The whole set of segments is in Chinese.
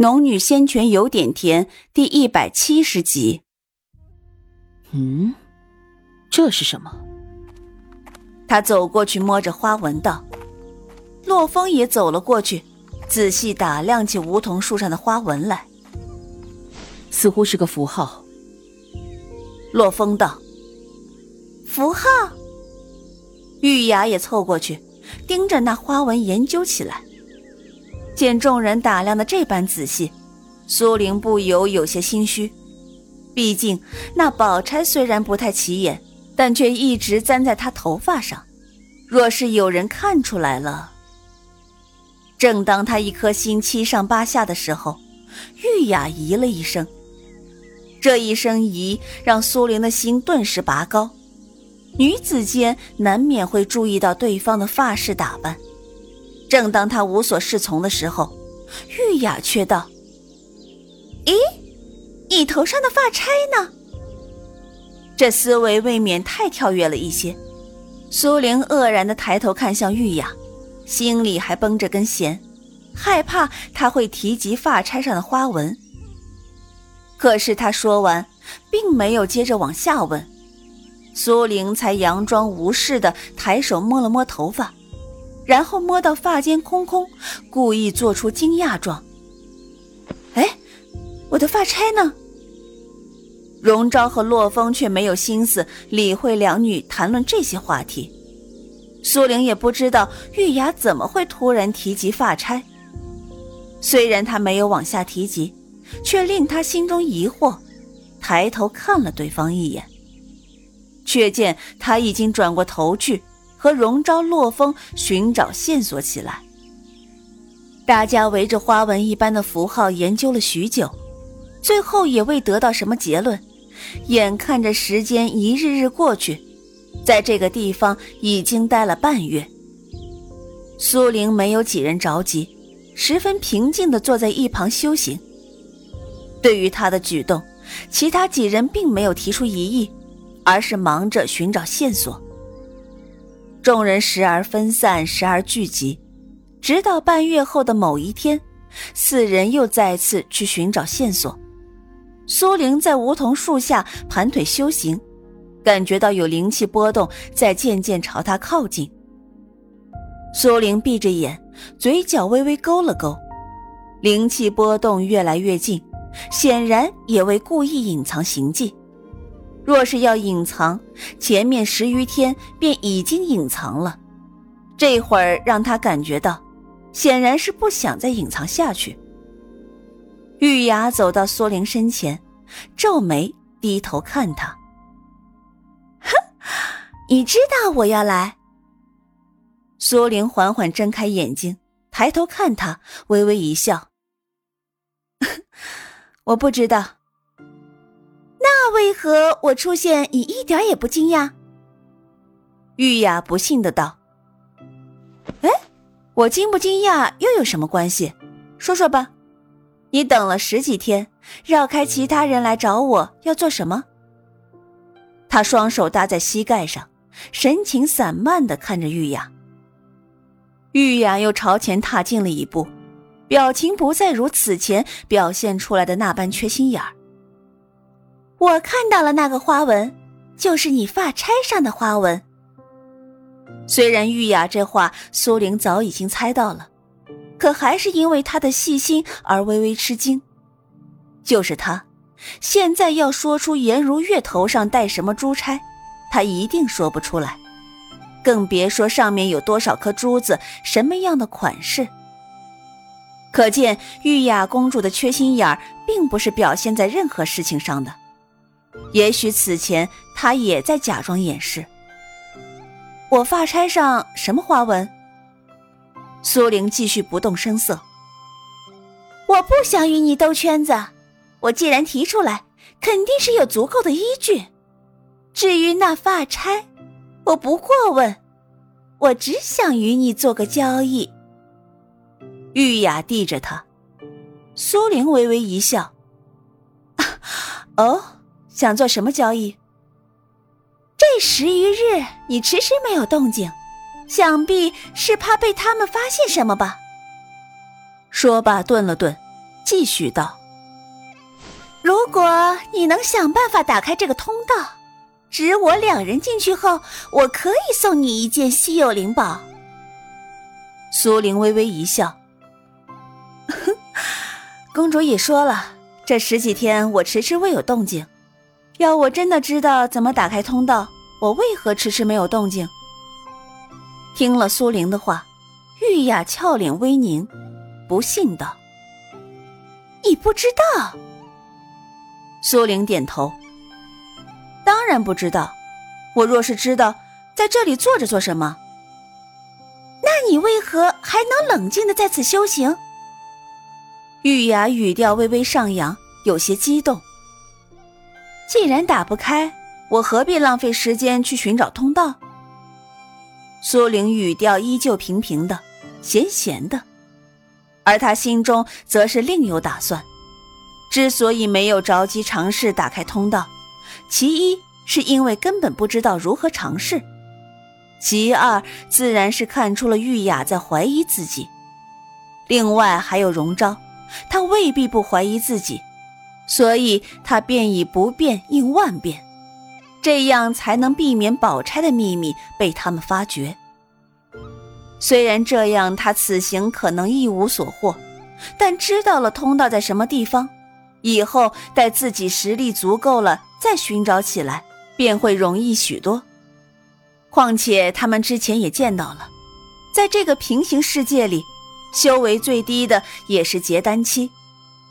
农女仙泉有点甜，第一百七十集。嗯，这是什么？他走过去摸着花纹道。洛风也走了过去，仔细打量起梧桐树上的花纹来，似乎是个符号。洛风道：“符号。”玉雅也凑过去，盯着那花纹研究起来。见众人打量的这般仔细，苏玲不由有些心虚。毕竟那宝钗虽然不太起眼，但却一直簪在她头发上。若是有人看出来了……正当他一颗心七上八下的时候，玉雅咦了一声。这一声咦，让苏玲的心顿时拔高。女子间难免会注意到对方的发饰打扮。正当他无所适从的时候，玉雅却道：“咦，你头上的发钗呢？”这思维未免太跳跃了一些。苏玲愕然的抬头看向玉雅，心里还绷着根弦，害怕他会提及发钗上的花纹。可是他说完，并没有接着往下问，苏玲才佯装无事的抬手摸了摸头发。然后摸到发间空空，故意做出惊讶状。哎，我的发钗呢？荣昭和洛风却没有心思理会两女谈论这些话题。苏玲也不知道玉雅怎么会突然提及发钗。虽然她没有往下提及，却令她心中疑惑，抬头看了对方一眼，却见他已经转过头去。和荣昭、洛风寻找线索起来。大家围着花纹一般的符号研究了许久，最后也未得到什么结论。眼看着时间一日日过去，在这个地方已经待了半月。苏玲没有几人着急，十分平静地坐在一旁修行。对于他的举动，其他几人并没有提出疑义，而是忙着寻找线索。众人时而分散，时而聚集，直到半月后的某一天，四人又再次去寻找线索。苏玲在梧桐树下盘腿修行，感觉到有灵气波动在渐渐朝他靠近。苏玲闭着眼，嘴角微微勾了勾，灵气波动越来越近，显然也未故意隐藏行迹。若是要隐藏，前面十余天便已经隐藏了，这会儿让他感觉到，显然是不想再隐藏下去。玉雅走到苏玲身前，皱眉低头看他。哼，你知道我要来。苏玲缓缓睁开眼睛，抬头看他，微微一笑。我不知道。那为何我出现，你一点也不惊讶？玉雅不信的道：“哎，我惊不惊讶又有什么关系？说说吧，你等了十几天，绕开其他人来找我要做什么？”他双手搭在膝盖上，神情散漫的看着玉雅。玉雅又朝前踏进了一步，表情不再如此前表现出来的那般缺心眼儿。我看到了那个花纹，就是你发钗上的花纹。虽然玉雅这话苏玲早已经猜到了，可还是因为她的细心而微微吃惊。就是她，现在要说出颜如月头上戴什么珠钗，她一定说不出来，更别说上面有多少颗珠子，什么样的款式。可见玉雅公主的缺心眼儿，并不是表现在任何事情上的。也许此前他也在假装掩饰。我发钗上什么花纹？苏玲继续不动声色。我不想与你兜圈子，我既然提出来，肯定是有足够的依据。至于那发钗，我不过问，我只想与你做个交易。玉雅递着他，苏玲微微一笑。哦。想做什么交易？这十余日你迟迟没有动静，想必是怕被他们发现什么吧？说罢，顿了顿，继续道：“如果你能想办法打开这个通道，只我两人进去后，我可以送你一件稀有灵宝。”苏玲微微一笑：“ 公主也说了，这十几天我迟迟未有动静。要我真的知道怎么打开通道，我为何迟迟没有动静？”听了苏玲的话，玉雅俏脸微凝，不信道：“你不知道？”苏玲点头：“当然不知道。我若是知道，在这里坐着做什么？”那你为何还能冷静的在此修行？玉雅语调微微上扬，有些激动。既然打不开，我何必浪费时间去寻找通道？苏玲语调依旧平平的，闲闲的，而他心中则是另有打算。之所以没有着急尝试打开通道，其一是因为根本不知道如何尝试。其二，自然是看出了玉雅在怀疑自己。另外还有荣昭，他未必不怀疑自己，所以他便以不变应万变，这样才能避免宝钗的秘密被他们发觉。虽然这样，他此行可能一无所获，但知道了通道在什么地方，以后待自己实力足够了，再寻找起来便会容易许多。况且他们之前也见到了，在这个平行世界里，修为最低的也是结丹期，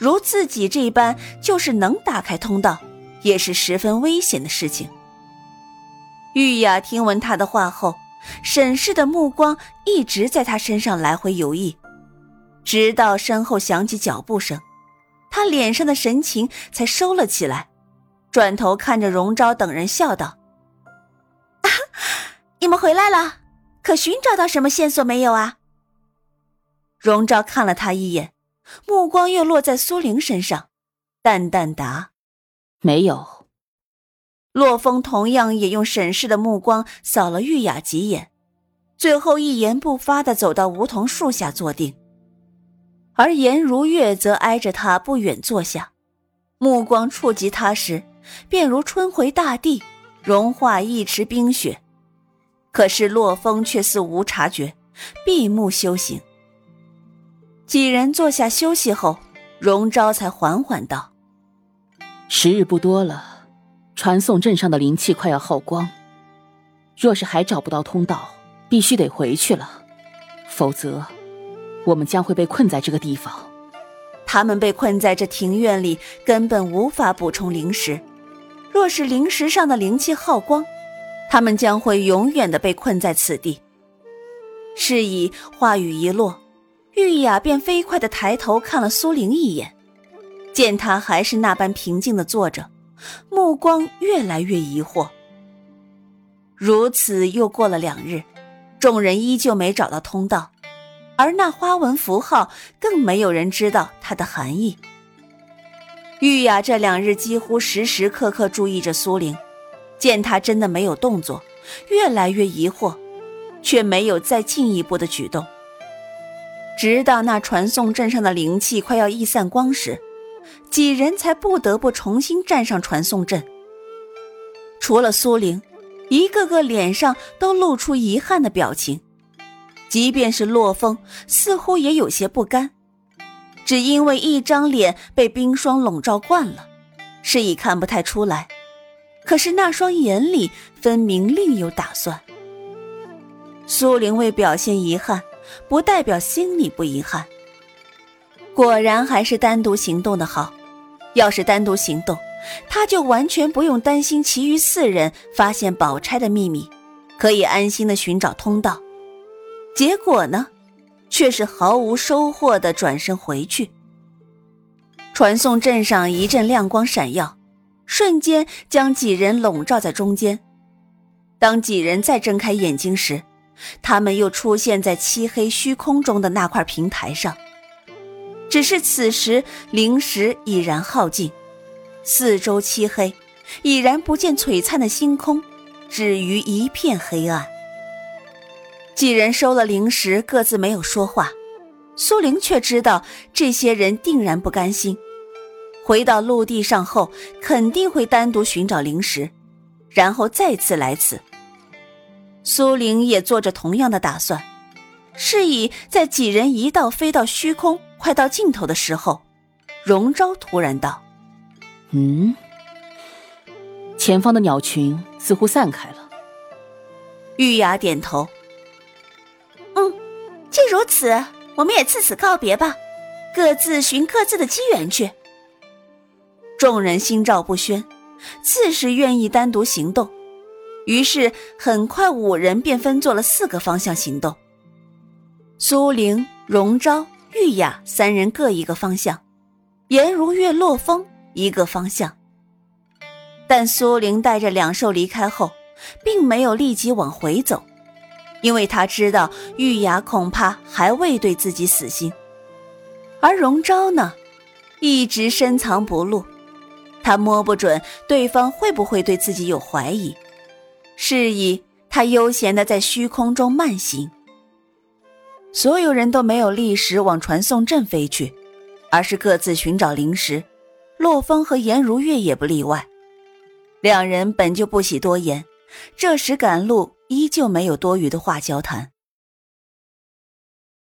如自己这般，就是能打开通道，也是十分危险的事情。玉雅听闻他的话后，审视的目光一直在他身上来回游弋，直到身后响起脚步声，他脸上的神情才收了起来，转头看着荣昭等人笑道。啊你们回来了，可寻找到什么线索没有啊？荣昭看了他一眼，目光又落在苏玲身上，淡淡答：“没有。”洛风同样也用审视的目光扫了玉雅几眼，最后一言不发的走到梧桐树下坐定，而颜如月则挨着他不远坐下，目光触及他时，便如春回大地，融化一池冰雪。可是洛风却似无察觉，闭目修行。几人坐下休息后，荣昭才缓缓道：“时日不多了，传送阵上的灵气快要耗光。若是还找不到通道，必须得回去了，否则我们将会被困在这个地方。他们被困在这庭院里，根本无法补充灵石。若是灵石上的灵气耗光，”他们将会永远的被困在此地。是以话语一落，玉雅便飞快的抬头看了苏玲一眼，见她还是那般平静的坐着，目光越来越疑惑。如此又过了两日，众人依旧没找到通道，而那花纹符号更没有人知道它的含义。玉雅这两日几乎时时刻刻注意着苏玲。见他真的没有动作，越来越疑惑，却没有再进一步的举动。直到那传送阵上的灵气快要溢散光时，几人才不得不重新站上传送阵。除了苏玲，一个个脸上都露出遗憾的表情，即便是洛风，似乎也有些不甘，只因为一张脸被冰霜笼罩惯了，是已看不太出来。可是那双眼里分明另有打算。苏玲为表现遗憾，不代表心里不遗憾。果然还是单独行动的好。要是单独行动，他就完全不用担心其余四人发现宝钗的秘密，可以安心的寻找通道。结果呢，却是毫无收获的转身回去。传送阵上一阵亮光闪耀。瞬间将几人笼罩在中间。当几人再睁开眼睛时，他们又出现在漆黑虚空中的那块平台上。只是此时灵石已然耗尽，四周漆黑，已然不见璀璨的星空，止于一片黑暗。几人收了灵石，各自没有说话。苏玲却知道这些人定然不甘心，回到陆地上后肯定会单独寻找灵石，然后再次来此。苏玲也做着同样的打算，是以在几人一道飞到虚空，快到尽头的时候，荣昭突然道：“嗯，前方的鸟群似乎散开了。”玉雅点头：“嗯，既如此。”我们也自此告别吧，各自寻各自的机缘去。众人心照不宣，自是愿意单独行动。于是很快五人便分作了四个方向行动。苏玲、荣昭、玉雅三人各一个方向，颜如月、洛风一个方向。但苏玲带着两兽离开后，并没有立即往回走。因为他知道玉雅恐怕还未对自己死心，而荣昭呢，一直深藏不露，他摸不准对方会不会对自己有怀疑，是以他悠闲的在虚空中慢行。所有人都没有立时往传送阵飞去，而是各自寻找灵石，洛风和颜如月也不例外。两人本就不喜多言，这时赶路。依旧没有多余的话交谈。